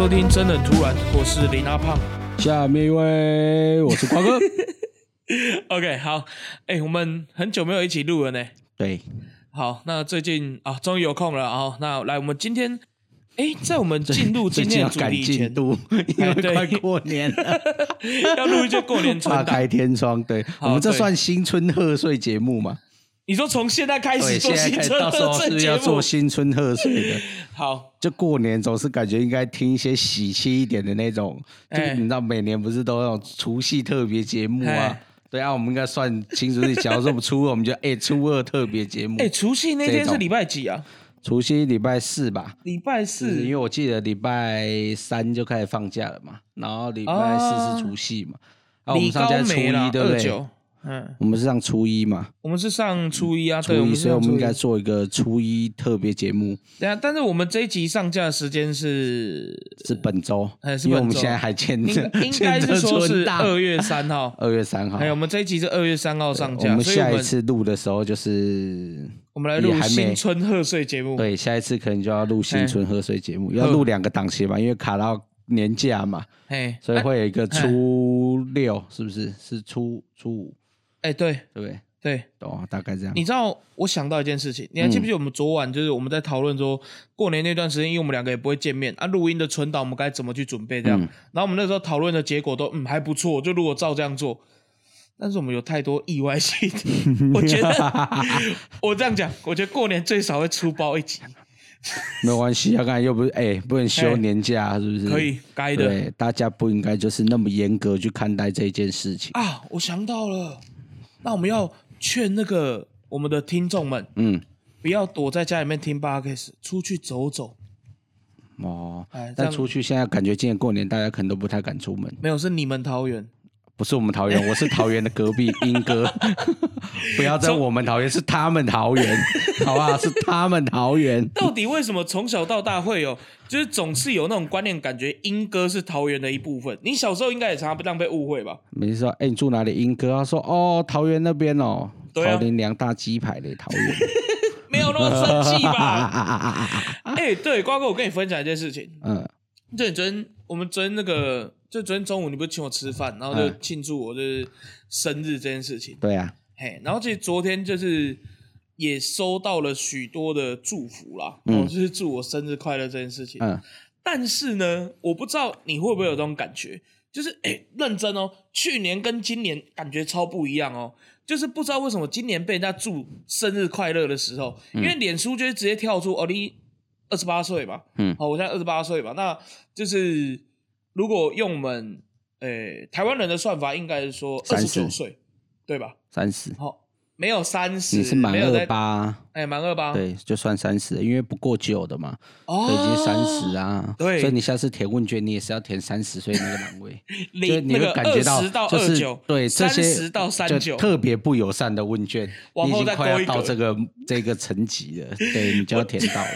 收听《真的突然》，我是林阿胖。下面一位，我是瓜哥。OK，好，哎、我们很久没有一起录了呢。对，好，那最近啊，终于有空了啊。那来，我们今天，哎、在我们进入最今天的主题因为快过年了，要录一些过年存档。大开天窗。对我们这算新春贺岁节目嘛？你说从现在开，始做新春到时候是要贺岁节目做新春贺岁的？好，就过年总是感觉应该听一些喜气一点的那种，就哎你知道每年不是都有除夕特别节目啊哎？对啊，我们应该算清楚。假如说我们初二，我们就哎初二特别节目哎、，除夕那天是礼拜几啊？除夕礼拜四吧。礼拜四因为。我记得礼拜三就开始放假了嘛，然后礼拜四是除夕嘛，啊，我们上家初一，对不对？嗯，我们是上初一嘛，我们是上初一啊，初对，我一，们所以我们。应该做一个初一特别节目，对啊，但是我们这一集上架的时间是是本周哎，是因为我们现在还欠应 着应该是说是二月三号。二月三号还。有我们这一集是二月三号上架，我们下一次录的时候就是，我们来录新春贺岁节目。对，下一次可能就要录新哎春贺岁节目，要录两个档期嘛，因为卡到年假嘛，哎，所以哎会有一个初六，是不是？是初初五，哎，对对不对？对，哦，大概这样。你知道我想到一件事情，你还记不记得我们昨晚就是我们在讨论说过年那段时间，因为我们两个也不会见面啊，录音的存档我们该怎么去准备这样。嗯然后我们那时候讨论的结果都嗯还不错，就如果照这样做。但是我们有太多意外性，我觉得我这样讲，我觉得过年最少会出包一集，没有关系啊，刚才又不是哎、不能休年假，是不是？可以，该的对，大家不应该就是那么严格去看待这件事情。啊！我想到了，那我们要劝那个我们的听众们，嗯，不要躲在家里面听 podcast，出去走走。哦哎，但出去现在感觉今年过年大家可能都不太敢出门。没有，是你们桃园。不是我们桃园，我是桃园的隔壁英哥，不要在我们桃园，是他们桃园，好不好？是他们桃园。到底为什么从小到大会有，就是总是有那种观念，感觉英哥是桃园的一部分？你小时候应该也常常被这样被误会吧？没事说，哎、你住哪里？英哥他说，哦，桃园那边哦，桃林两大鸡排的桃园。没有那么生气啊吧？啊啊啊啊啊！哎、对，瓜哥，我跟你分享一件事情。嗯，就你昨天，我们昨天那个，就昨天中午你不是请我吃饭，然后就嗯庆祝我就是生日这件事情。对啊，嘿，然后其实昨天就是也收到了许多的祝福啦，嗯哦，就是祝我生日快乐这件事情。嗯，但是呢，我不知道你会不会有这种感觉，就是哎、认真哦，去年跟今年感觉超不一样哦。就是不知道为什么今年被人家祝生日快乐的时候，因为脸书就会直接跳出哦，你二十八岁吧，嗯好，我现在二十八岁吧，那就是如果用我们呃台湾人的算法，应该是说二十九30岁，对吧？三十，好，没有三十，你是满二八，哎，满二八，，对，就算三十，因为不过九的嘛，哦，所以已经三十啊。对。所以你下次填问卷，你也是要填三十岁那个栏位，就是零你会感觉到就是对这些三十到三九，特别不友善的问卷，已经快要到这个这个层级了，对你就要填到了。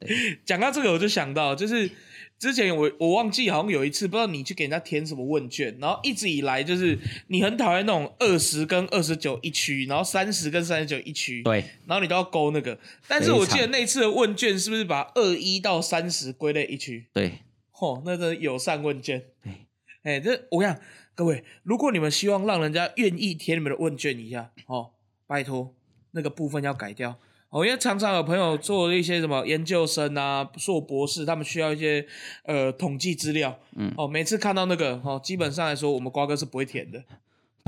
讲到这个，我就想到，就是之前我我忘记好像有一次，不知道你去给人家填什么问卷，然后一直以来就是你很讨厌那种二十跟二十九一区，然后三十跟三十九一区，对，然后你都要勾那个。但是我记得那次的问卷是不是把二一到三十归类一区？对，嚯，那个友善问卷。对，哎，这我跟你讲各位，如果你们希望让人家愿意填你们的问卷一下，哦，拜托那个部分要改掉。哦，因为常常有朋友做一些什么研究生啊、硕博士，他们需要一些呃统计资料。嗯哦，每次看到那个哦，基本上来说，我们瓜哥是不会填的。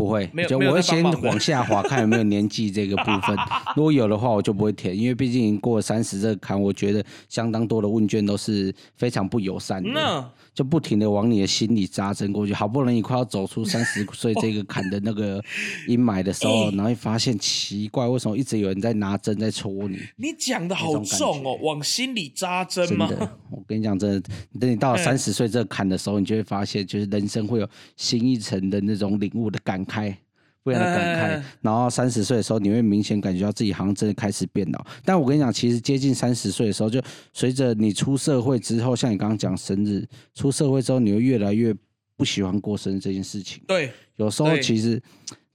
不会没有，就我会先往下滑，看有没有年纪这个部分。如果有的话，我就不会填，因为毕竟过了三十这个坎，我觉得相当多的问卷都是非常不友善的。那就不停的往你的心里扎针过去，好不容易快要走出三十岁这个坎的那个阴霾的时候，哎然后会发现奇怪，为什么一直有人在拿针在戳你？你讲的好重哦，往心里扎针吗？真的，我跟你讲，真的，等你到了哎三十岁这个坎的时候，你就会发现，就是人生会有新一层的那种领悟的感慨。不一样的感慨哎，然后三十岁的时候，你会明显感觉到自己好像真的开始变老。但我跟你讲，其实接近三十岁的时候，就随着你出社会之后，像你刚刚讲生日，出社会之后，你会越来越不喜欢过生日这件事情。对，有时候其实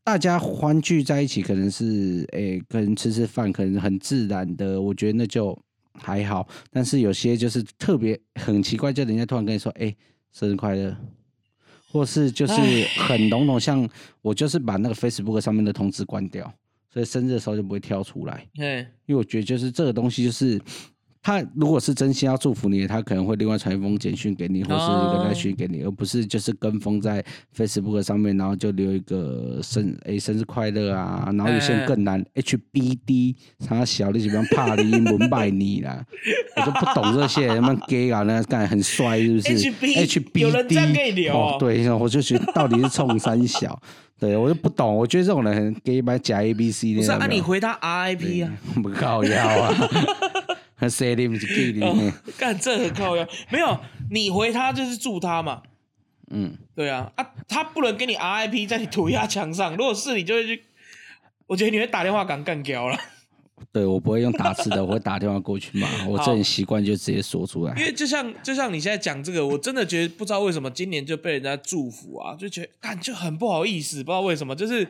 大家欢聚在一起，可能是诶、可能吃吃饭，可能很自然的，我觉得那就还好，但是有些就是特别很奇怪，就人家突然跟你说，哎、生日快乐。或是就是很笼统，像我就是把那个 Facebook 上面的通知关掉，所以生日的时候就不会跳出来。对，因为我觉得就是这个东西，就是他如果是真心要祝福你，他可能会另外传一封简讯给你，或是一个哦来讯给你，而不是就是跟风在 Facebook 上面，然后就留一个生诶生日快乐啊，然后有些人更难 HBD，他小的基本上怕你英文拜你啦，我就不懂这些，他们 gay 啊，那干很帅是不是 HB？HBD 有人这样跟你聊哦哦，对，我就觉得到底是冲三小。对，我就不懂，我觉得这种人很 gay 吧，假 A B C 的。不是啊，你回他 RIP 啊，不靠腰啊，他谁的不是 gay 的？哦干这很靠要，没有你回他就是祝他嘛，嗯，对啊啊，他不能给你 RIP 在你涂鸦墙上，如果是你就会去，我觉得你会打电话敢干掉了，对我不会用打字的，我会打电话过去嘛。我这很习惯就直接说出来因。为就像就像你现在讲这个，我真的觉得不知道为什么今年就被人家祝福啊，就觉得感就很不好意思，不知道为什么，就是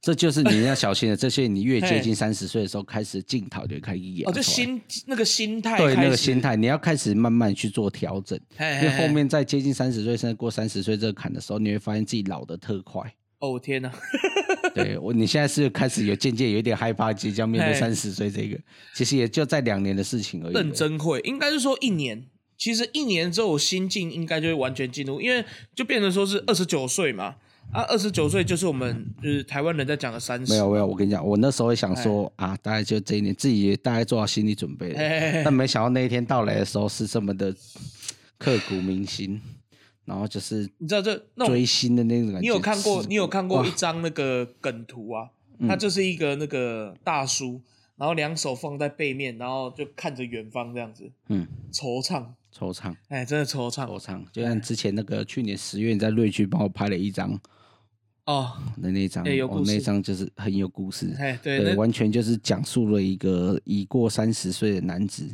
这就是你要小心的，这些你越接近三十岁的时候，开始镜头就开始演出哦，来。就心那个心态对那个心，态，你要开始慢慢去做调整，因为嘿嘿嘿后面在接近三十岁甚至过三十岁这个坎的时候，你会发现自己老的特快。哦天哪，对我，你现在是开始有渐渐有一点害怕即将面对嘿三十岁这个，其实也就在两年的事情而已。认真会，应该是说一年。其实一年之后，我心境应该就会完全进入，因为就变成说是二十九岁嘛，啊，二十九岁就是我们就是台湾人在讲的三十，没有没有，我跟你讲，我那时候会想说啊，大概就这一年，自己也大概做好心理准备了。嘿嘿嘿但没想到那一天到来的时候是这么的刻骨铭心，然后就是你知道这那追星的那种感觉。你有看过你有看过一张那个梗图啊？他就是一个那个大叔，然后两手放在背面，然后就看着远方这样子嗯。惆怅，惆怅。哎，真的惆怅。惆怅，就像之前那个去年十月你在瑞区帮我拍了一张哦，那那张，哦那张就是很有故事。哎，对，完全就是讲述了一个已过三十岁的男子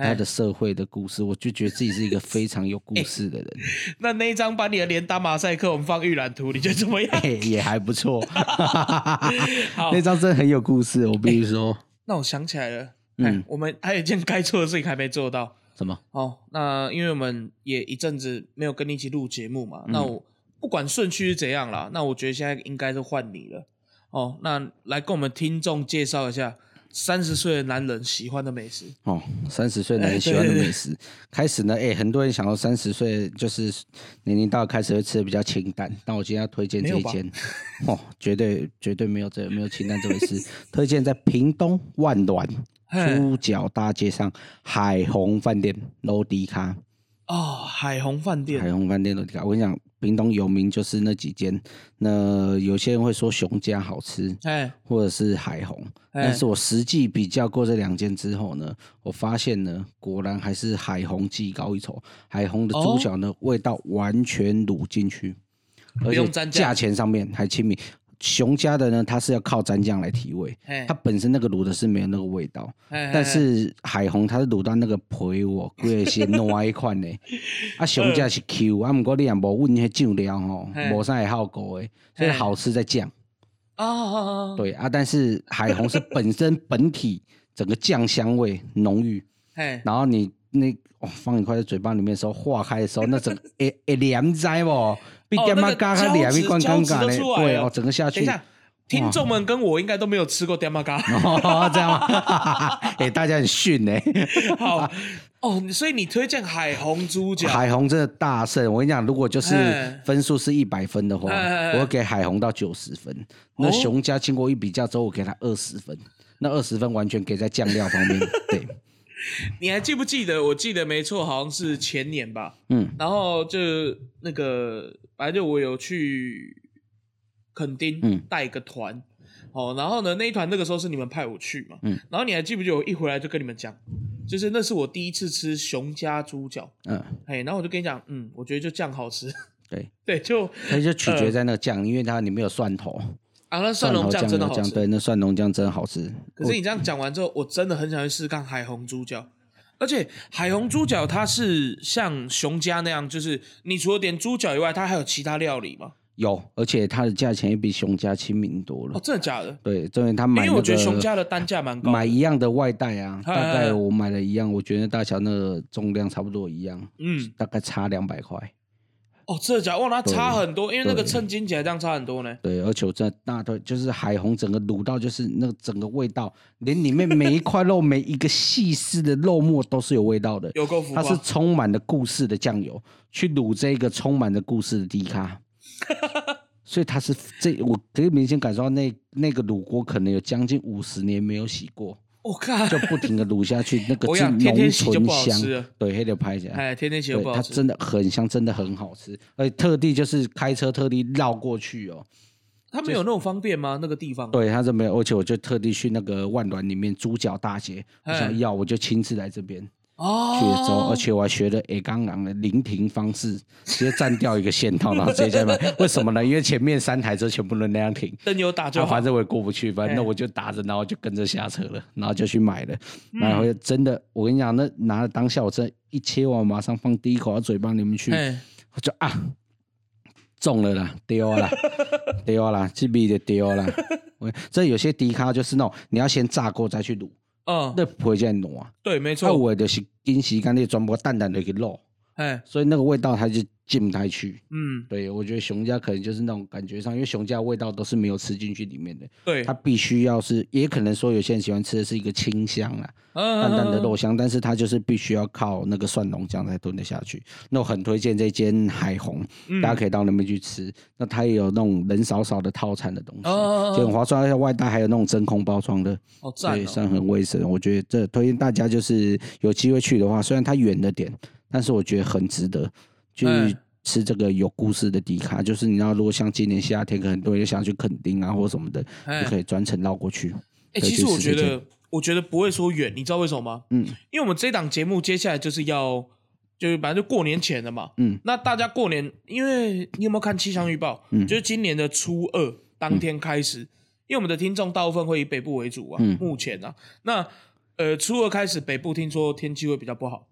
他哎的社会的故事，我就觉得自己是一个非常有故事的人，那那一张把你的脸打马赛克，我们放预览图，你觉得怎么样？嘿也还不错。好那张真的很有故事，我必须说。那我想起来了，嗯嗯，我们还有一件该做的事情还没做到。什么？哦，那因为我们也一阵子没有跟你一起录节目嘛，嗯那我不管顺序是怎样啦，那我觉得现在应该是换你了。哦，那来跟我们听众介绍一下三十岁的男人喜欢的美食。哦，三十岁男人喜欢的美食。开始呢，哎、很多人想到三十岁就是年龄到开始会吃的比较清淡，但我今天要推荐这一间，哦，绝对绝对没有这没有清淡这回事。推荐在屏东万峦嘿猪脚大街上海虹饭店楼迪卡。哦，海虹饭店海，虹饭店楼迪卡，我跟你讲，屏东有名就是那几间。那有些人会说熊家好吃，哎，或者是海虹，哎但是我实际比较过这两间之后呢，我发现呢，果然还是海虹技高一筹。海虹的猪脚呢，味道完全卤进去，而且价钱上面还亲民。熊家的呢，它是要靠蘸酱来提味，哎它本身那个卤的是没有那个味道，哎但是海虹它是卤到那个皮哦，贵是糯一款呢。啊，熊家是 Q，啊，不过你也无问迄酱料吼，嘿。无啥会好过的，所以好吃在酱。哦，对啊，但是海虹是本身本体整个酱香味浓郁，哎，然后你那哦放一块在嘴巴里面的时候，化开的时候，那整个会会黏在哦干嘛那个嘎嘎黏一罐尴尬胶质胶质都出来了。对哦，整个下去。听众们跟我应该都没有吃过 d a m a g a 哦，这样吗？哎、大家很逊呢、好哦，所以你推荐海虹猪脚，海虹真的大胜，我跟你讲，如果就是哎分数是一百分的话，我会给海虹到九十分。那哦？熊家经过一比较之后，我给他二十分。那二十分完全给在酱料方面，对，你还记不记得？我记得没错，好像是前年吧。嗯。然后就那个，反正就我有去垦丁嗯。带一个团，哦，然后呢那一团那个时候是你们派我去嘛，嗯，然后你还记不记得我一回来就跟你们讲，就是那是我第一次吃熊家猪脚，嗯，哎，然后我就跟你讲，嗯，我觉得就酱好吃，对，对，就它就取决在那个酱，因为它里面有蒜头，啊那蒜蓉酱真的好吃，对，那蒜蓉酱真的好吃。可是你这样讲完之后，我真的很想去试试看海虹猪脚。而且海虹猪脚它是像熊家那样，就是你除了点猪脚以外，它还有其他料理吗？有，而且它的价钱也比熊家亲民多了。哦，真的假的？对，因为他买、那个，因为我觉得熊家的单价蛮高，买一样的外带啊，大概我买了一样，我觉得大小那个重量差不多一样，嗯，大概差两百块。哦，真的假的？哇，那差很多，因为那个对称斤起来这样差很多呢。对，而且我真的大腿就是海虹，整个卤到就是那个整个味道，连里面每一块肉、每一个细丝的肉末都是有味道的。有够浮，它是充满了故事的酱油，去卤这个充满了故事的低咖，所以它是这我可以明显感受到那那个卤锅可能有将近五十年没有洗过，我靠，就不停的卤下去，那个我是浓醇香，对，黑的拍起来。哎，天天洗又对，它不好吃。真的很香，真的很好吃，而且特地就是开车特地绕过去哦。他没有那种方便吗？那个地方？对，它是没有，而且我就特地去那个万峦里面猪脚大街，我哎想要我就亲自来这边哦，而且我还学了 A 刚狼的临停方式，直接占掉一个线道，然后直接在买。为什么呢？因为前面三台车全部都那样停，灯有打就好反。正我也过不去，反正那哎我就打着，然后就跟着下车了，然后就去买了。嗯然后真的，我跟你讲，那拿了当下，我真的一切完，马上放第一口到嘴巴里面去，哎，我就啊，中了啦，丢啦，丢啦，这笔就丢啦。我这有些低卡就是那种你要先炸过再去卤，嗯，那不会这样弄啊。对，没啊，错。我就是跟时间你全部淡淡的去落，哎，所以那个味道它就进不太去。嗯，对，我觉得熊家可能就是那种感觉上，因为熊家味道都是没有吃进去里面的，对，它必须要是，也可能说有些人喜欢吃的是一个清香啊，淡淡淡的肉香，但是它就是必须要靠那个蒜蓉酱才炖得下去。那我很推荐这间海虹，嗯大家可以到那边去吃。那它也有那种人少少的套餐的东西，哦就很划算，而且外带还有那种真空包装的，哦。算很卫生。我觉得这推荐大家就是有机会去的话，虽然它远了点，但是我觉得很值得去哎吃这个有故事的迪卡。就是你知道，如果像今年夏天，可能很多人想去垦丁啊或什么的，哎就可以专程绕过去。哎，其实我觉得，我觉得不会说远，你知道为什么吗？嗯因为我们这档节目接下来就是要，就是反正就过年前了嘛。嗯，那大家过年，因为你有没有看气象预报？嗯就是今年的初二当天开始，因为我们的听众大部分会以北部为主啊，嗯目前啊，那呃初二开始北部听说天气会比较不好，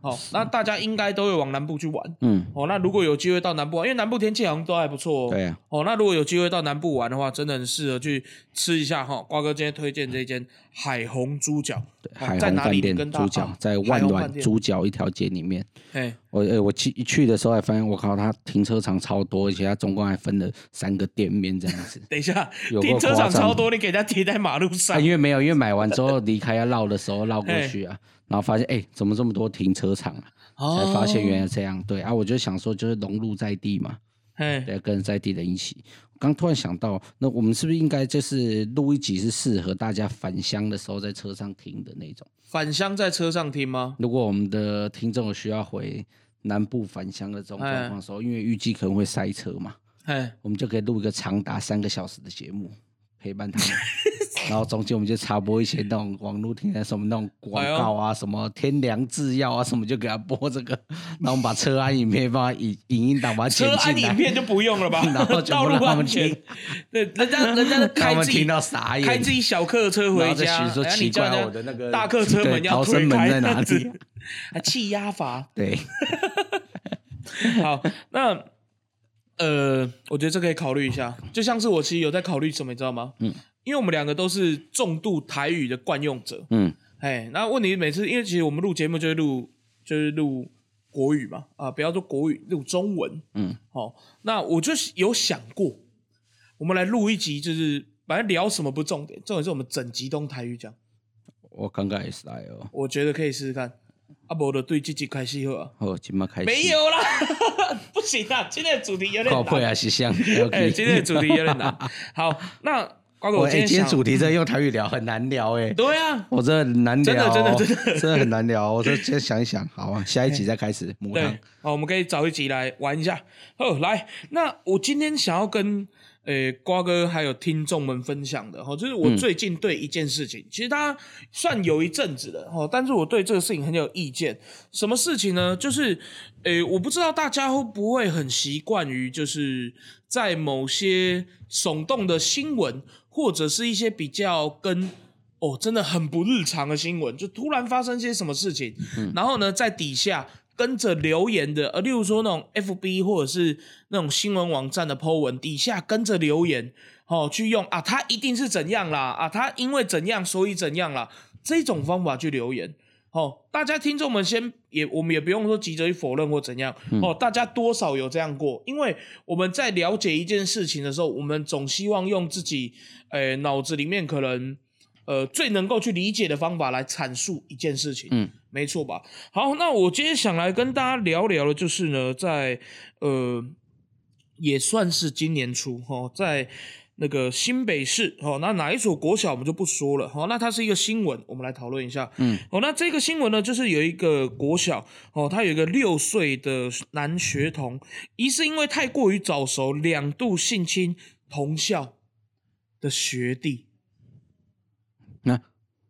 好、那大家应该都会往南部去玩。嗯，哦，那如果有机会到南部玩，因为南部天气好像都还不错哦。对啊，哦，那如果有机会到南部玩的话，真的很适合去吃一下哈。瓜哥今天推荐这间海虹猪脚，哦海在哪里？你虹饭店跟大猪脚啊在万峦猪脚一条街里面。哎，我呃，我去一去的时候还发现，我靠，它停车场超多，而且它总共还分了三个店面这样子。等一下，有停车场超多，你给人家贴在马路上啊，。因为没有，因为买完之后离开要绕的时候绕过去啊，然后发现哎、怎么这么多停车场啊？哦才发现原来这样。对啊，我就想说，就是融入在地嘛，哎，对，跟在地人一起。刚突然想到，那我们是不是应该就是录一集是适合大家返乡的时候在车上听的那种？返乡在车上听吗？如果我们的听众有需要回南部返乡的这种状况的时候，因为预计可能会塞车嘛，哎，我们就可以录一个长达三个小时的节目陪伴他们。然后中间我们就插播一些那种网络听的什么那种广告啊，什么天良制药啊，什么就给他播这个，然后我们把车安影片放在影影音档把它车安剪进来，影片就不用了吧？然后全道路部让他们 安全听，对，人家人家让开自己他们听到傻眼，开自己小客车回然后再家，说然后奇怪你叫我的那个大客车门对要推开在哪里？啊气压阀。对，好，那呃，我觉得这可以考虑一下。就像是我其实有在考虑什么，你知道吗？嗯，因为我们两个都是重度台语的惯用者。嗯哎，那问题每次，因为其实我们录节目就是录就是录国语嘛，啊，不要说国语，录中文。嗯，好、那我就是有想过，我们来录一集，就是反正聊什么不重点，重点是我们整集都用台语讲。我刚刚也是来哦，我觉得可以试试看。啊，无就对这集开始好啊。好，今麦开始没有啦，不行啊，今天的主题有点靠背难。啊是像哎、今天的主题有点难。好，那瓜哥，我哎、今天主题真的用台语聊很难聊哎、对啊，我真的很难聊哦、真的真的真的真的很难聊。我就先想一想，好啊，下一集再开始母汤对。，好，我们可以找一集来玩一下。哦，来，那我今天想要跟呃瓜哥还有听众们分享的哈，就是我最近对一件事情，其实它算有一阵子了哈，但是我对这个事情很有意见。什么事情呢？就是呃，我不知道大家会不会很习惯于就是在某些耸动的新闻，或者是一些比较跟哦真的很不日常的新闻，就突然发生些什么事情，然后呢在底下跟着留言的，呃，例如说那种 FB 或者是那种新闻网站的 po 文底下跟着留言，哦，去用啊，他一定是怎样啦，啊，他因为怎样所以怎样啦，这种方法去留言。哦，大家听众们先也，我们也不用说急着去否认或怎样。哦，大家多少有这样过，因为我们在了解一件事情的时候，我们总希望用自己，诶，脑子里面可能，呃，最能够去理解的方法来阐述一件事情。嗯，没错吧？好，那我今天想来跟大家聊聊的，就是呢，在呃，也算是今年初哈，在。那个新北市哦，那哪一所国小我们就不说了哦，那它是一个新闻，我们来讨论一下。嗯，哦，那这个新闻呢，就是有一个国小哦，他有一个六岁的男学童，疑似因为太过于早熟，两度性侵同校的学弟。那，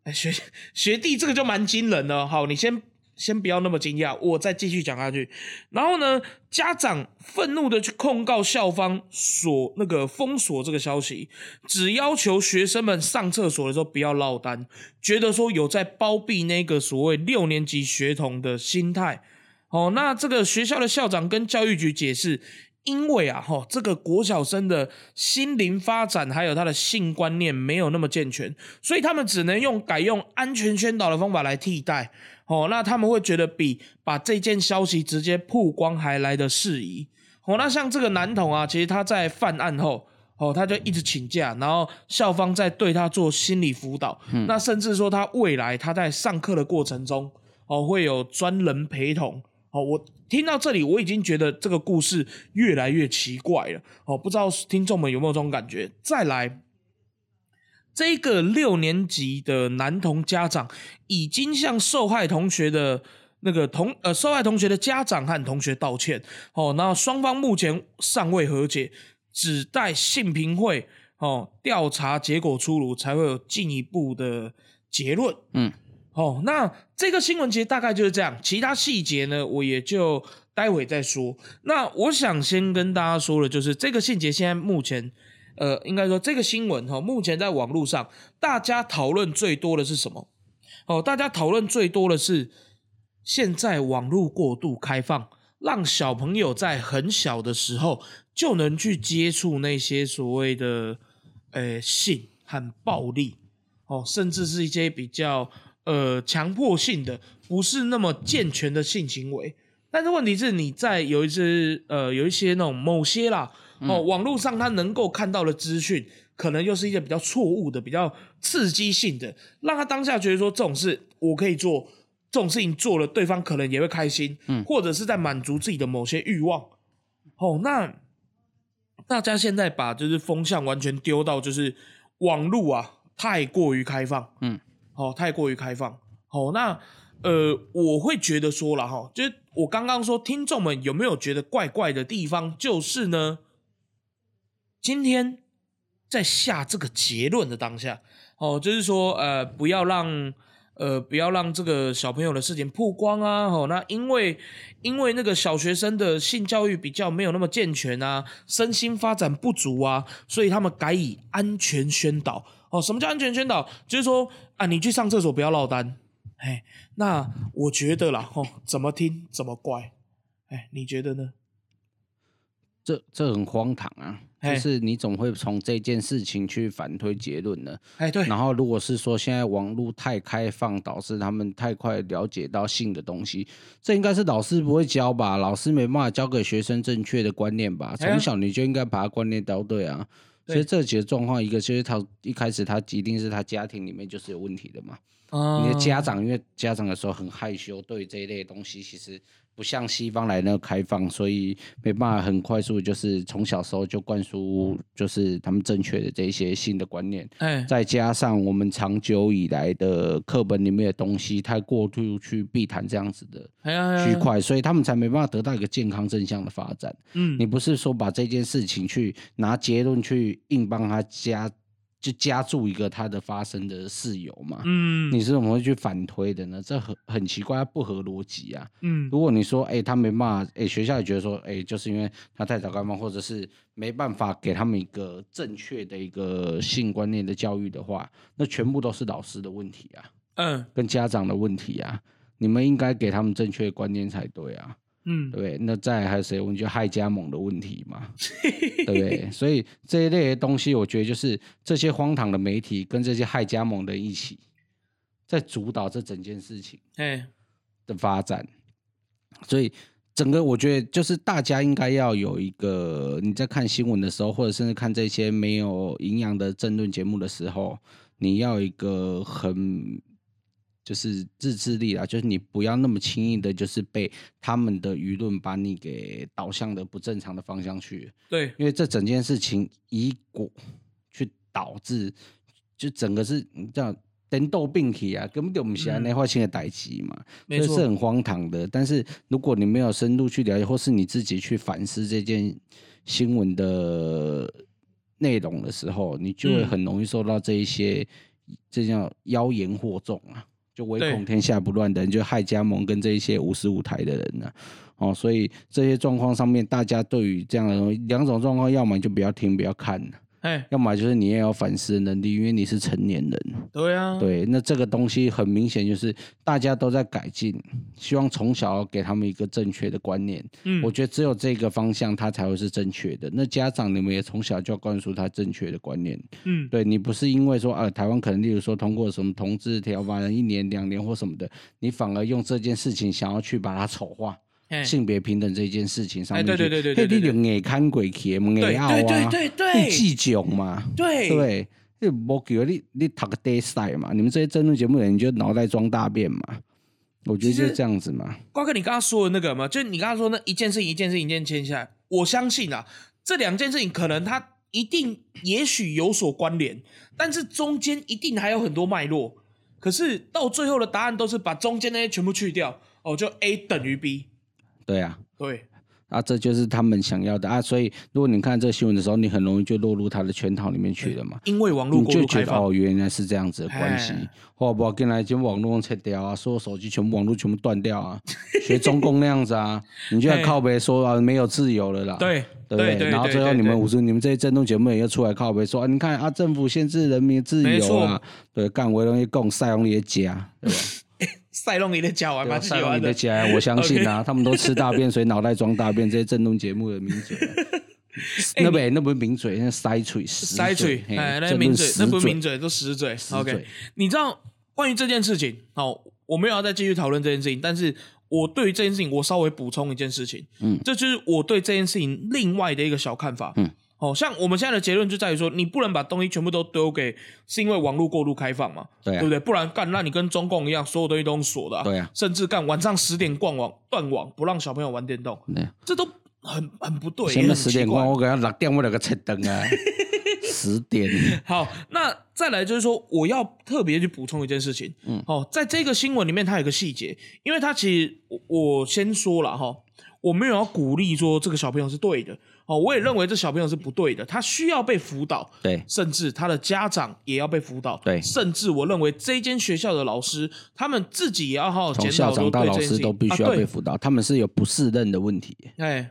哎，学学弟这个就蛮惊人的。好，你先。先不要那么惊讶，我再继续讲下去。然后呢，家长愤怒的去控告校方锁那个封锁这个消息，只要求学生们上厕所的时候不要落单，觉得说有在包庇那个所谓六年级学童的心态。哦，那这个学校的校长跟教育局解释。因为啊，哈，这个国小生的心灵发展还有他的性观念没有那么健全，所以他们只能用改用安全宣导的方法来替代。哦，那他们会觉得比把这件消息直接曝光还来得适宜。哦，那像这个男童啊，其实他在犯案后，哦，他就一直请假，然后校方在对他做心理辅导。那甚至说他未来他在上课的过程中，哦，会有专人陪同。哦，我听到这里，我已经觉得这个故事越来越奇怪了。哦，不知道听众们有没有这种感觉？再来，这个六年级的男童家长已经向受害同学的那个同呃受害同学的家长和同学道歉。哦，那双方目前尚未和解，只待性评会哦调查结果出炉，才会有进一步的结论。嗯。哦，那这个新闻其实大概就是这样，其他细节呢，我也就待会再说。那我想先跟大家说的，就是这个细节现在目前，呃，应该说这个新闻哈，目前在网络上大家讨论最多的是什么？哦，大家讨论最多的是现在网络过度开放，让小朋友在很小的时候就能去接触那些所谓的呃性和暴力，哦，甚至是一些比较。呃，强迫性的不是那么健全的性行为，但是问题是你在有一些呃有一些那种某些啦哦，网络上他能够看到的资讯，可能又是一些比较错误的、比较刺激性的，让他当下觉得说这种事我可以做，这种事情做了对方可能也会开心，嗯，或者是在满足自己的某些欲望。哦，那大家现在把就是风向完全丢到就是网络啊太过于开放，嗯。哦，太过于开放。哦，那呃，我会觉得说了哈，就是我刚刚说，听众们有没有觉得怪怪的地方？就是呢，今天在下这个结论的当下，哦，就是说呃，不要让呃，不要让这个小朋友的事情曝光啊。哦，那因为因为那个小学生的性教育比较没有那么健全啊，身心发展不足啊，所以他们改以安全宣导。哦，什么叫安全宣导？就是说啊，你去上厕所不要落单。哎，那我觉得啦，哦，怎么听怎么怪。哎，你觉得呢？这这很荒唐啊！就是你总会从这件事情去反推结论呢。哎，对。然后如果是说现在网络太开放，导致他们太快了解到性的东西，这应该是老师不会教吧？老师没办法教给学生正确的观念吧？从小你就应该把他观念教对啊。所以这几个状况，一个就是他一开始他一定是他家庭里面就是有问题的嘛。你的家长因为家长的时候很害羞，对这一类东西其实。不像西方来那个开放，所以没办法很快速，就是从小时候就灌输，就是他们正确的这些新的观念。哎，再加上我们长久以来的课本里面的东西太过度去避谈这样子的区块，所以他们才没办法得到一个健康正向的发展。嗯，你不是说把这件事情去拿结论去硬帮他加。就加注一个他的发生的事由嘛，嗯，你是怎么会去反推的呢？这很很奇怪，不合逻辑啊。嗯，如果你说，哎，他没办法，哎，学校也觉得说，哎，就是因为他太早开放，或者是没办法给他们一个正确的一个性观念的教育的话，那全部都是老师的问题啊，嗯，跟家长的问题啊。你们应该给他们正确的观念才对啊。嗯，对，那再来还有谁？我们就害加盟的问题嘛，对不对？所以这一类的东西，我觉得就是这些荒唐的媒体跟这些害加盟的一起，在主导这整件事情哎，的发展。所以整个我觉得就是大家应该要有一个，你在看新闻的时候，或者甚至看这些没有营养的政论节目的时候，你要有一个很。就是自制力啦，就是你不要那么轻易的，就是被他们的舆论把你给导向的不正常的方向去。对，因为这整件事情以果去导致，就整个是你知道颠倒并起啊，根本就不是那发生的代际嘛，所以是很荒唐的。但是如果你没有深入去了解，或是你自己去反思这件新闻的内容的时候，你就会嗯很容易受到这一些这叫妖言惑众啊。就唯恐天下不乱的人，就害加盟跟这一些五十五台的人呢、哦，所以这些状况上面，大家对于这样的东西，两种状况，要么就不要听，不要看，哎，要么就是你也有反思的能力，因为你是成年人。对啊，对，那这个东西很明显就是大家都在改进，希望从小给他们一个正确的观念。嗯，我觉得只有这个方向，它才会是正确的。那家长你们也从小就要灌输他正确的观念。嗯，对你不是因为说啊，台湾可能例如说通过什么同志条法，一年两年或什么的，你反而用这件事情想要去把它丑化。哎，性别平等这件事情上哎面去，对对对对对嘿你对就硬看鬼去，硬对拗啊，对对对对。你计较嘛，对。对，你无叫你你读个 day 赛嘛，你们这些争论节目的人你就脑袋装大便嘛，我觉得就这样子嘛，瓜哥，你刚刚说的那个嘛，就是你刚刚说那一件事情一件事情一件签下来，我相信啊，这两件事情可能它一定也许有所关联，但是中间一定还有很多脉络。可是到最后的答案都是把中间那些全部去掉，哦，就 A 等于 B。对啊。对，啊，这就是他们想要的。啊，所以如果你看这个新闻的时候，你很容易就落入他的圈套里面去了嘛。因为网络你过度开放，就觉得哦，原来是这样子的关系哎，或不好？跟来就网络切掉啊，所有手机全部网络全部断掉啊，学中共那样子啊，你就要哎靠背说啊没有自由了啦，对对不对对，然后最后你们五十，你们这些震动节目也要出来靠背说啊，你看啊，政府限制人民自由啊，对，干为容易共塞容你的家，对吧？塞弄你的脚完嘛，自塞容你的己玩的。家，我相信啊，他们都吃大便，所以脑袋装大便，这些震动节目的名嘴啊。那不那不是名嘴，那塞嘴死塞嘴，嘿哎，那名嘴，那不是名嘴，都死嘴。死 OK，你知道关于这件事情，好，我没有要再继续讨论这件事情，但是我对于这件事情，我稍微补充一件事情，嗯这就是我对这件事情另外的一个小看法，嗯，好像我们现在的结论就在于说，你不能把东西全部都丢给，是因为网络过度开放嘛，对啊。对不对？不然干，那你跟中共一样，所有东西都用锁的、啊，对啊。甚至干晚上十点逛网断网，不让小朋友玩电动，对，这都很很不对，前面也很奇怪。十点光，我给他六点我就个切灯啊，十点，好，那再来就是说，我要特别去补充一件事情。嗯，哦，在这个新闻里面，它有个细节，因为它其实我我先说了哈，我没有要鼓励说这个小朋友是对的，哦，我也认为这小朋友是不对的，他需要被辅导，对。甚至他的家长也要被辅导，对。甚至我认为这间学校的老师，他们自己也要好好从检讨说校长到老师都必须要被辅导，他们是有不适任的问题，哎，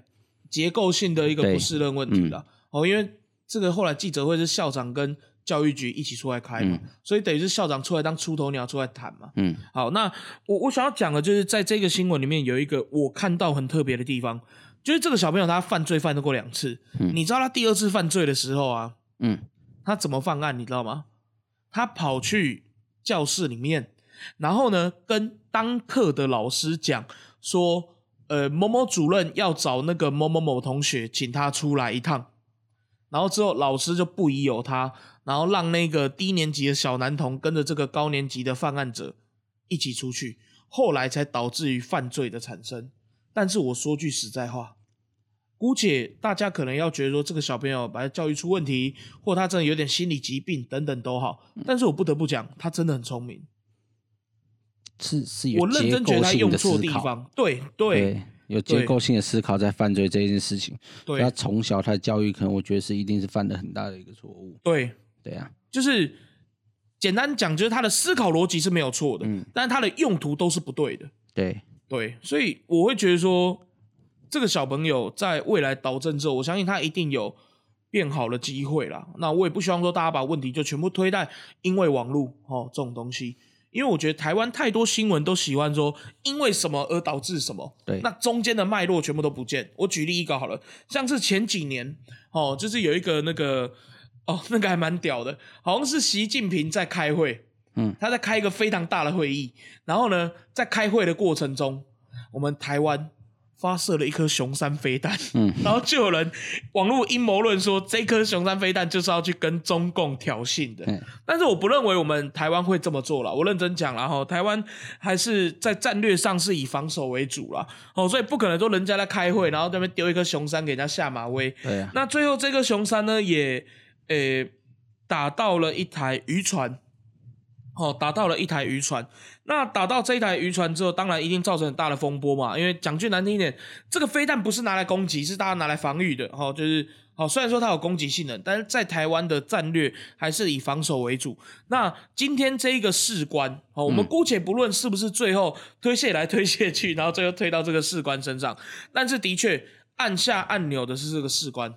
结构性的一个不适任问题了。哦，因为这个后来记者会是校长跟教育局一起出来开嘛，所以等于是校长出来当出头鸟出来谈嘛。嗯，好，那我我想要讲的就是在这个新闻里面有一个我看到很特别的地方，就是这个小朋友他犯罪犯得过两次，你知道他第二次犯罪的时候啊，嗯，他怎么犯案，你知道吗？他跑去教室里面，然后呢，跟当课的老师讲说，呃，某某主任要找那个某某某同学，请他出来一趟。然后之后老师就不疑有他，然后让那个低年级的小男童跟着这个高年级的犯案者一起出去，后来才导致于犯罪的产生。但是我说句实在话，姑且大家可能要觉得说这个小朋友把他教育出问题，或他真的有点心理疾病等等都好，但是我不得不讲，他真的很聪明。是是有我认真觉得他用错，地方，对对对，有结构性的思考在犯罪这件事情，对他从小他的教育可能我觉得是一定是犯了很大的一个错误，对，对啊，就是简单讲，就是他的思考逻辑是没有错的，嗯。但是他的用途都是不对的。对，对，所以我会觉得说，这个小朋友在未来导正之后，我相信他一定有变好的机会啦。那我也不希望说大家把问题就全部推在因为网络哦这种东西，因因为我觉得台湾太多新闻都喜欢说因为什么而导致什么，对那中间的脉络全部都不见。我举例一个好了，像是前几年哦，就是有一个那个哦，那个还蛮屌的，好像是习近平在开会，嗯，他在开一个非常大的会议，然后呢，在开会的过程中，我们台湾发射了一颗熊山飞弹，嗯，然后就有人网络阴谋论说这颗熊山飞弹就是要去跟中共挑衅的，嗯。但是我不认为我们台湾会这么做了。我认真讲了哈，台湾还是在战略上是以防守为主了，哦，所以不可能说人家在开会，然后在那边丢一颗熊山给人家下马威。对啊，那最后这个熊山呢，也呃打到了一台渔船，哦，打到了一台渔船。那打到这一台渔船之后，当然一定造成很大的风波嘛。因为讲句难听一点，这个飞弹不是拿来攻击，是大家拿来防御的。哦，就是哦，虽然说它有攻击性能，但是在台湾的战略还是以防守为主。那今天这一个士官，哦，我们姑且不论是不是最后推卸来推卸去，然后最后推到这个士官身上，但是的确按下按钮的是这个士官。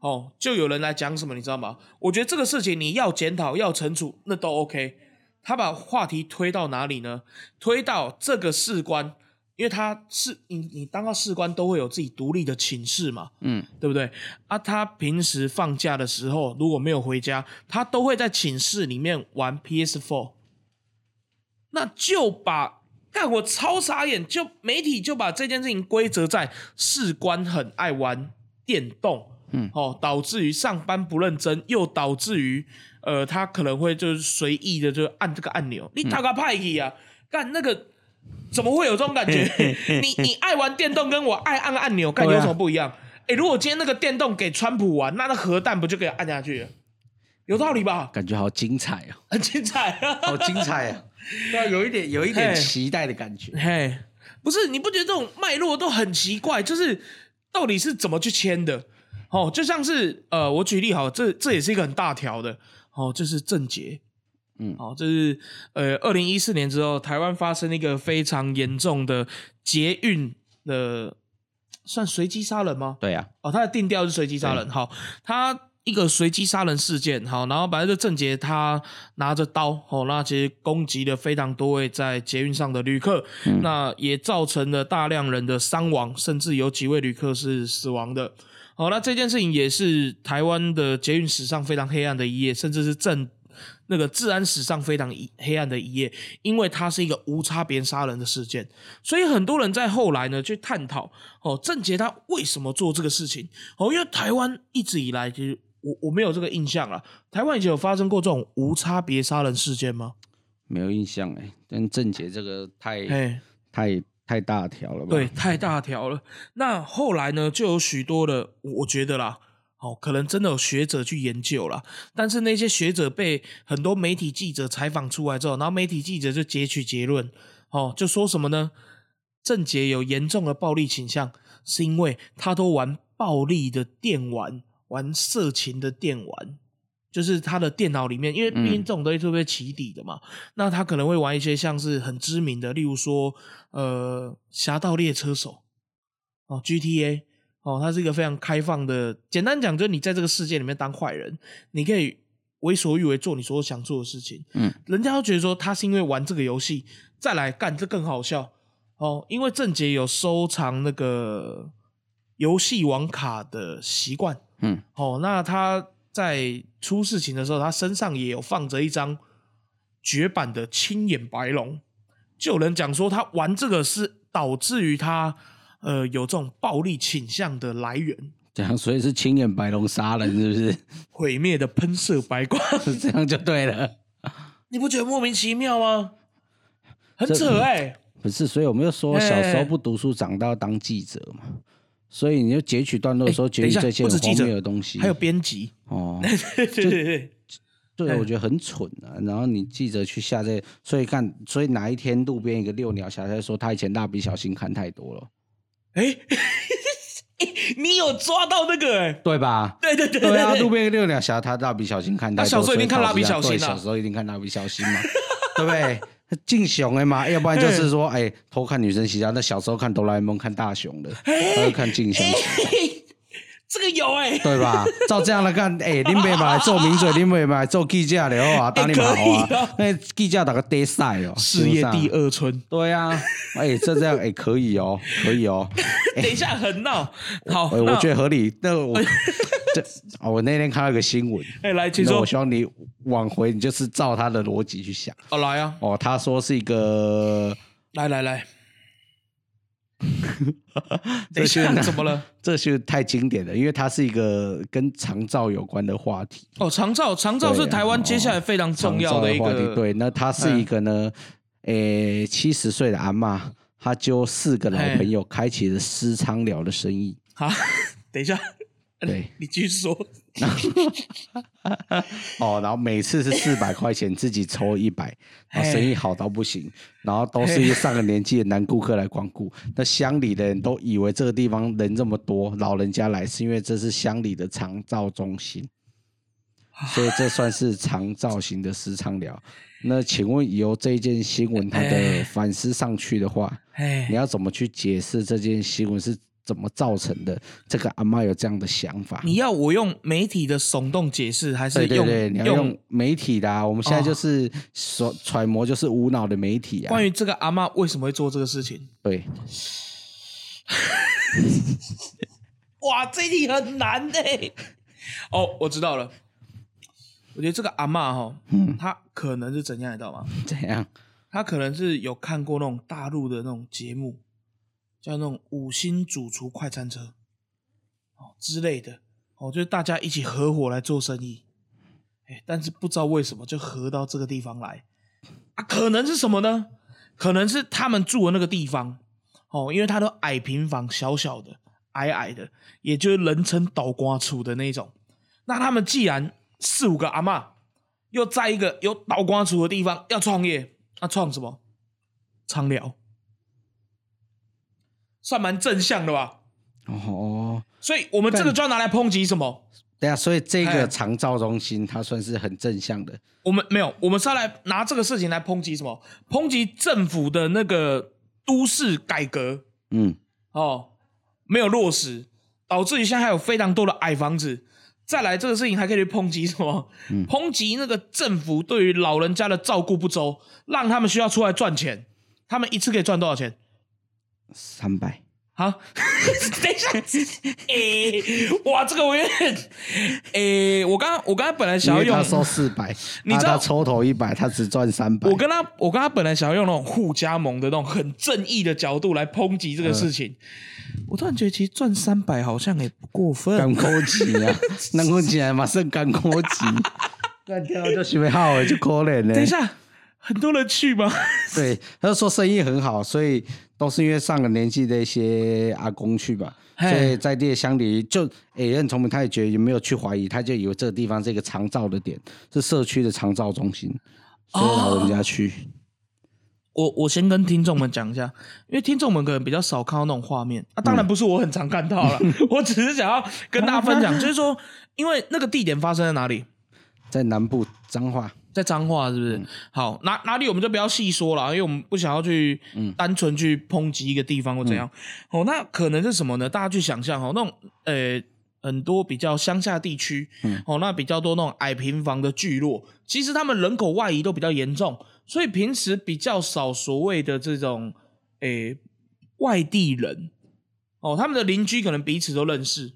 哦，就有人来讲什么，你知道吗？我觉得这个事情你要检讨、要惩处，那都 OK。他把话题推到哪里呢？推到这个士官，因为他是你，你当到士官都会有自己独立的寝室嘛，嗯，对不对？啊，他平时放假的时候如果没有回家，他都会在寝室里面玩 PS Four 那就把干我超傻眼，就媒体就把这件事情归责在士官很爱玩电动，嗯，哦，导致于上班不认真，又导致于呃，他可能会就是随意的就按这个按钮，你打个派去啊，干那个怎么会有这种感觉？你你爱玩电动跟我爱按按钮，干对啊有什么不一样？哎、如果今天那个电动给川普玩，那那核弹不就给他按下去了？有道理吧？感觉好精彩哦，很 精彩啊！好精彩啊！对啊，有一点有一点期待的感觉。嘿，不是，你不觉得这种脉络都很奇怪？就是到底是怎么去签的？哦，就像是呃，我举例好，这这也是一个很大条的哦，就是郑捷，嗯哦，这是呃，二零一四年之后，台湾发生一个非常严重的捷运的，算随机杀人吗？对啊，哦，他的定调是随机杀人。好，他一个随机杀人事件。好，然后反正这郑杰他拿着刀，哦，那其实攻击了非常多位在捷运上的旅客，那也造成了大量人的伤亡，甚至有几位旅客是死亡的。好，那这件事情也是台湾的捷运史上非常黑暗的一页，甚至是政那个治安史上非常一黑暗的一页，因为它是一个无差别杀人的事件，所以很多人在后来呢去探讨哦，郑杰他为什么做这个事情哦，因为台湾一直以来其实我我没有这个印象了，台湾以前有发生过这种无差别杀人事件吗？没有印象哎，但郑杰这个太哎，太太大条了吧？对，太大条了。那后来呢，就有许多的，我觉得啦，哦，可能真的有学者去研究啦，但是那些学者被很多媒体记者采访出来之后，然后媒体记者就截取结论，哦，就说什么呢？郑杰有严重的暴力倾向，是因为他都玩暴力的电玩，玩色情的电玩。就是他的电脑里面，因为毕竟这种东西特别起底的嘛，那他可能会玩一些像是很知名的，例如说呃《侠盗猎车手》哦 GTA 哦，它是一个非常开放的，简单讲就是你在这个世界里面当坏人，你可以为所欲为，做你所有想做的事情。嗯，人家都觉得说他是因为玩这个游戏再来干，这更好笑哦，因为郑杰有收藏那个游戏网卡的习惯。嗯，哦，那他在出事情的时候，他身上也有放着一张绝版的青眼白龙，就有人讲说他玩这个是导致于他呃有这种暴力倾向的来源，这样所以是青眼白龙杀人是不是？毁灭的喷射白光，这样就对了。你不觉得莫名其妙吗？很扯哎、不是，所以我们就说哎小时候不读书，长大要当记者嘛。所以你就截取段落的时候，截取这些很荒谬的东西。还有编辑，哦，对对对对，我觉得很蠢啊。然后你记者去下这，所以看，所以哪一天路边一个遛鸟侠在说他以前蜡笔小新看太多了，哎、你有抓到那个哎、对吧？对对对对啊，路边一个遛鸟侠他蜡笔小新看太多，他小时候一定看蜡笔小新小时候一定看蜡笔小新嘛，对不对？敬雄哎嘛，要不然就是说，哎，偷看女生洗澡，那小时候看哆啦 A 梦看大雄的，他会看敬雄。这个有哎、对吧？照这样来看，哎、林北嘛来做名嘴，林北嘛来做记者的好啊，当你好啊哦，那记者打个 day 赛哦，事业第。二春。对啊，哎、这这样哎、可以哦，可以哦，等一下很闹，好，哎、我那觉得合理。那我这哦，我那天看到一个新闻，哎、来，请说我，希望你往回，你就是照他的逻辑去想。哦，来啊，哦，他说是一个，来来来，等 这一下是 怎么了？这就太经典了，因为它是一个跟长照有关的话题。哦，长照，长照是台湾接下来非常重要的一长照话题个，对，那他是一个呢，诶，七十岁的阿嬷，她就四个老朋友开启了私仓聊的生意。好，等一下，对，你继续说，哦，然后每次是四百块钱，自己抽一百，然后生意好到不行，然后都是一些上了年纪的男顾客来光顾。那乡里的人都以为这个地方人这么多，老人家来是因为这是乡里的长照中心，所以这算是长照型的私仓聊。那请问由这件新闻它的哎。反思上去的话，哎。你，要怎么去解释这件新闻？是怎么造成的？这个阿妈有这样的想法。你要我用媒体的耸动解释，还是用对对对，你要用媒体的啊。我们现在就是所揣摩，就是无脑的媒体啊。关于这个阿妈为什么会做这个事情？对，哇，这一题很难呢、哦，我知道了。我觉得这个阿妈哈，嗯她可能是怎样，你知道吗？怎样？她可能是有看过那种大陆的那种节目，叫那种五星主厨快餐车哦之类的哦，就是大家一起合伙来做生意。哎，但是不知道为什么就合到这个地方来啊？可能是什么呢？可能是他们住的那个地方哦，因为他都矮平房，小小的、矮矮的，也就是人称倒瓜厨的那种。那他们既然四五个阿嬷又在一个有倒瓜厨的地方要创业，那创什么？仓疗，算蛮正向的吧？哦，所以我们这个就要拿来抨击什么？对啊，所以这哎个长照中心它算是很正向的。我们没有，我们是要来拿这个事情来抨击什么？抨击政府的那个都市改革嗯，哦，没有落实，导致于现在还有非常多的矮房子。再来，这个事情还可以去抨击什么？抨击那个政府对于老人家的照顾不周，让他们需要出来赚钱。他们一次可以赚多少钱？三百。好，等一下，诶、哇，这个我有点，诶、我刚刚我刚刚本来想要用他，收四百，你知道他抽头一百，他只赚三百。我跟他，我跟他本来想要用那种互加盟的那种很正义的角度来抨击这个事情，我突然觉得其实赚三百好像也不过分干。高级啊，那我起来马上干高级，干掉就学好了，就可怜呢。等一下，很多人去吗？对，他就说生意很好，所以都是因为上了年纪的一些阿公去吧，所以在地的乡里就也、很聪明，他也觉得也没有去怀疑，他就以为这个地方是一个长照的点，是社区的长照中心，所以老人家去。我我先跟听众们讲一下，因为听众们可能比较少看到那种画面啊，当然不是我很常看到了，我只是想要跟大家分享，就是说，因为那个地点发生在哪里？在南部彰化，在彰化是不是？好，哪哪里我们就不要细说了，因为我们不想要去单纯去抨击一个地方或怎样。哦，那可能是什么呢？大家去想象哦，那种呃很多比较乡下地区，哦，那比较多那种矮平房的聚落，其实他们人口外移都比较严重，所以平时比较少所谓的这种诶外地人。哦，他们的邻居可能彼此都认识，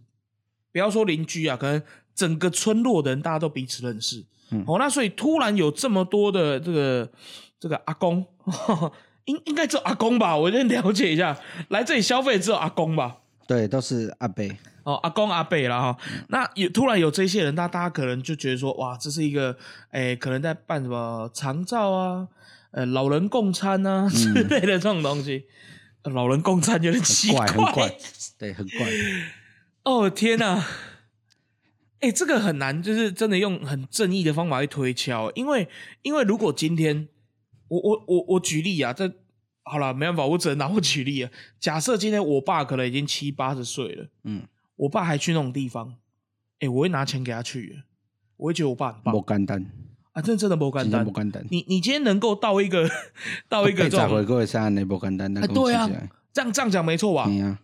不要说邻居啊，可能整个村落的人大家都彼此认识。哦，那所以突然有这么多的这个这个阿公，应应该只有阿公吧？我先了解一下，来这里消费只有阿公吧？对，都是阿伯。哦，阿公阿伯啦哈，那有突然有这些人，那大家可能就觉得说，哇，这是一个，诶，可能在办什么长照啊，呃，老人共餐啊之类的这种东西。呃老人共餐有点奇怪，很怪，对，很怪。哦天哪！哎、这个很难，就是真的用很正义的方法去推敲，因为因为如果今天我我我我举例啊，这好了，没办法，我只能拿我举例啊。假设今天我爸可能已经七八十岁了，嗯，我爸还去那种地方，哎、我会拿钱给他去，我会觉得我爸很棒不简单，啊，真的真的不简单不。简单。你你今天能够到一个到一个这种回过上那不简单，那啊，对啊这样这样讲没错吧？对啊，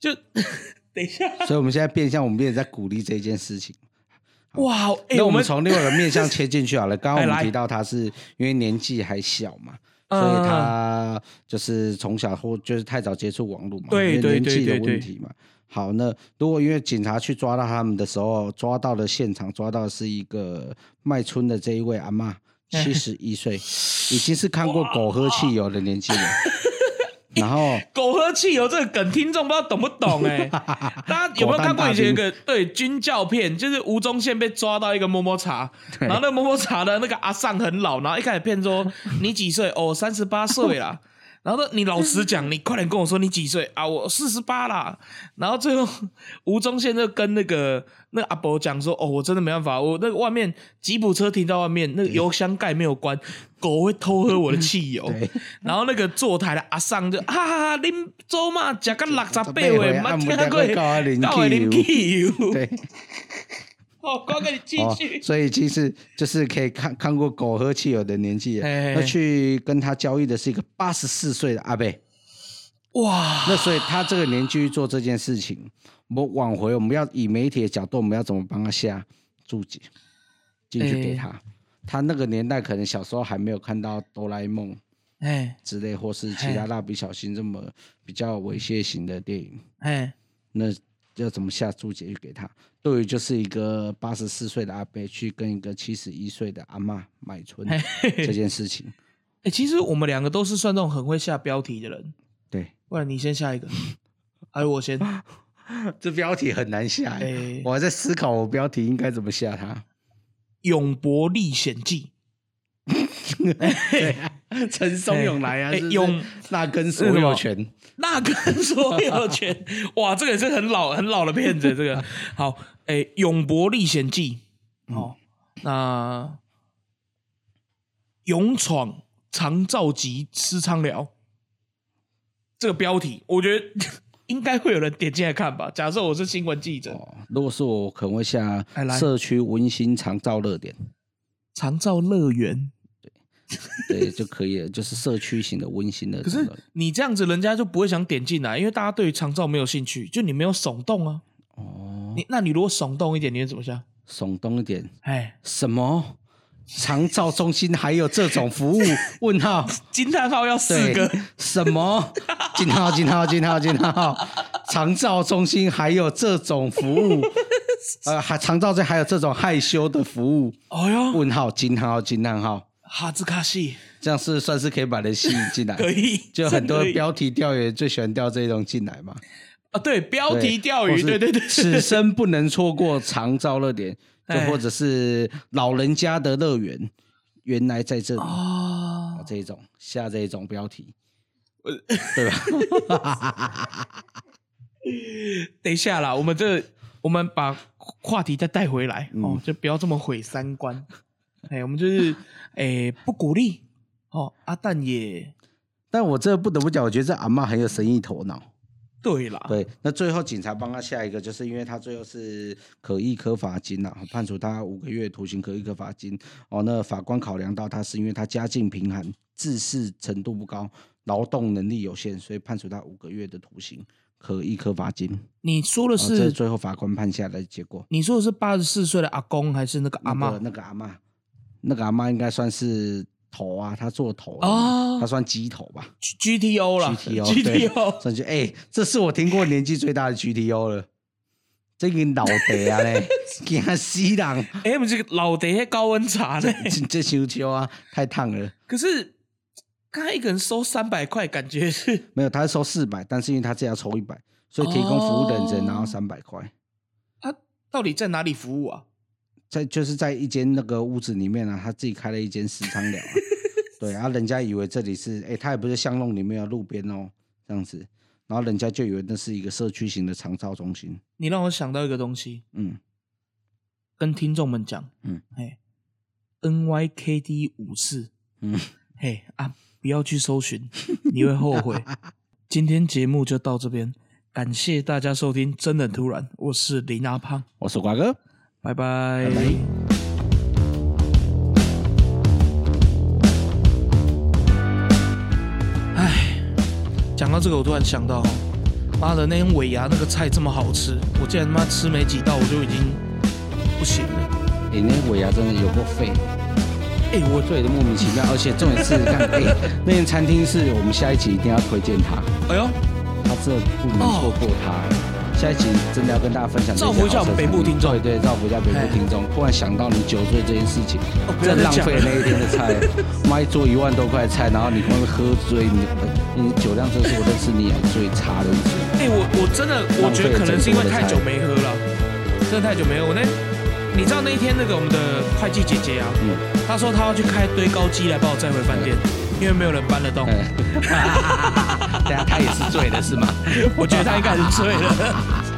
就 等一下，所以我们现在变相，我们变成在鼓励这件事情。哇，哎、那我们们从另外一个面向切进去好了。刚刚我们提到他是因为年纪还小嘛，嗯所以他就是从小或就是太早接触网络嘛，因为对对年纪的对对对问题嘛。好，那如果因为警察去抓到他们的时候，抓到的现场抓到的是一个卖春的这一位阿妈，七十一岁，已经是看过狗喝汽油的年纪了。然后 狗喝汽油这个梗，听众不知道懂不懂哎、大家有没有看过以前一个对军教片，就是吴宗宪被抓到一个摸摸茶，然后那个摸摸茶的那个阿尚很老，然后一开始骗说你几岁？哦，三十八岁啦。然后说你老实讲，你快点跟我说你几岁啊？我四十八啦。然后最后吴宗宪就跟那个那个阿伯讲说：“哦，我真的没办法，我那个外面吉普车停在外面，那个油箱盖没有关，狗会偷喝我的汽油。”然后那个坐台的阿桑就哈哈哈，恁做嘛食到六十八岁，岁没听过到会啉汽汽油。对。哦，光跟你继哦续，。所以其实就是可以看看过狗和汽油的年纪了，嘿嘿那去跟他交易的是一个八十四岁的阿贝，哇，那所以他这个年纪去做这件事情，我们往回我们要以媒体的角度，我们要怎么帮他下注解进去给他？他那个年代可能小时候还没有看到哆啦 A 梦哎之类，或是其他蜡笔小新这么比较猥亵型的电影，哎，那要怎么下注解去给他？对于就是一个八十四岁的阿伯去跟一个七十一岁的阿妈买春这件事情，哎，其实我们两个都是算那种很会下标题的人，对，不然你先下一个，还是我先？这标题很难下、我还在思考我标题应该怎么下它。《永博历险记 陈松勇来啊，永那根所有权，》，那根所有权，哇，这个也是很老很老的片子。这个。好，哎，《永博历险记》哦，那勇闯长照及私仓寮。这个标题，我觉得应该会有人点进来看吧。假设我是新闻记者，哦，如果是我，可能会下社区温馨长照热点，长照乐园。对就可以了，就是社区型的温馨的可是。你这样子，人家就不会想点进来，因为大家对于长照没有兴趣，就你没有耸动啊。哦，你那你如果耸动一点，你会怎么想？耸动一点，哎，什么？长照中心还有这种服务？问号？惊叹号要四个，，什么？惊叹号！惊叹号！惊叹号！惊叹号！长照中心还有这种服务？呃，还长照这还有这种害羞的服务？哎呦，问号？惊叹号！惊叹号！哈兹卡西这样是算是可以把人吸引进来，可以，就很多标题钓鱼最喜欢钓这种进来嘛。啊，对，标题钓鱼，对对对，此生不能错过长照热点，就哎。或者是老人家的乐园，原来在这里。啊啊，这一种下这一种标题，对吧？等一下啦，我们这我们把话题再带回来、嗯。哦，就不要这么毁三观。哎，我们就是哎不鼓励哦，阿蛋也但我这不得不讲，我觉得这阿嬷很有生意头脑。对啦，对，那最后警察帮他下一个，就是因为他最后是可一科罚金啊，判处他五个月徒刑可一科罚金。哦，那法官考量到他是因为他家境贫寒、自视程度不高、劳动能力有限，所以判处他五个月的徒刑可一科罚金。你说的是、是最后法官判下来的结果。你说的是八十四岁的阿公还是那个阿那嬷个？那个阿嬷，那个阿妈应该算是头啊，她做头的哦他算鸡头吧 G T O 了，G T O，G T O，算是哎、这是我听过年纪最大的 GTO 了。这个老爹啊嘞，惊死人！哎，我们这个老爹高温茶嘞？这这秋秋啊，太烫了。可是刚才一个人收三百块，感觉是没有，他是收四百，但是因为他这要抽一百，所以提供服务的人只能拿到哦三百块。他到底在哪里服务啊？在就是在一间那个屋子里面啊，他自己开了一间私仓寮、啊，对啊，人家以为这里是，哎、他也不是巷弄里面的路边哦，这样子，然后人家就以为那是一个社区型的长照中心，你让我想到一个东西，嗯，跟听众们讲，嗯，嘿，NYKD 五四，嗯，嘿啊，不要去搜寻，你会后悔。今天节目就到这边，感谢大家收听《真的突然》，我是林阿胖，我是瓜哥，拜拜。拜拜，讲到这个，我突然想到，妈的，那天尾牙那个菜这么好吃，我竟然他妈吃没几道我就已经不行了。哎、那尾牙真的有够废，哎、我醉的莫名其妙，而且重点是看，哎、那间餐厅是我们下一集一定要推荐它，哎呦，他这不能错过它。下一集真的要跟大家分享这造福一下我们北部听众。对对，造福一下北部听众。忽然想到你酒醉这件事情，哦不要真浪费了那一天的菜，妈一桌一万多块菜，然后你光是喝醉，你你酒量真是我认识你最差的一次。哎、我我真的我觉得可能是因为太久没喝了，真的太久没喝。我那你知道那一天那个我们的会计姐姐啊，嗯。她说她要去开堆高机来把我载回饭店，因为没有人搬得动。哎，等下他也是醉了是吗？我觉得他应该是醉了。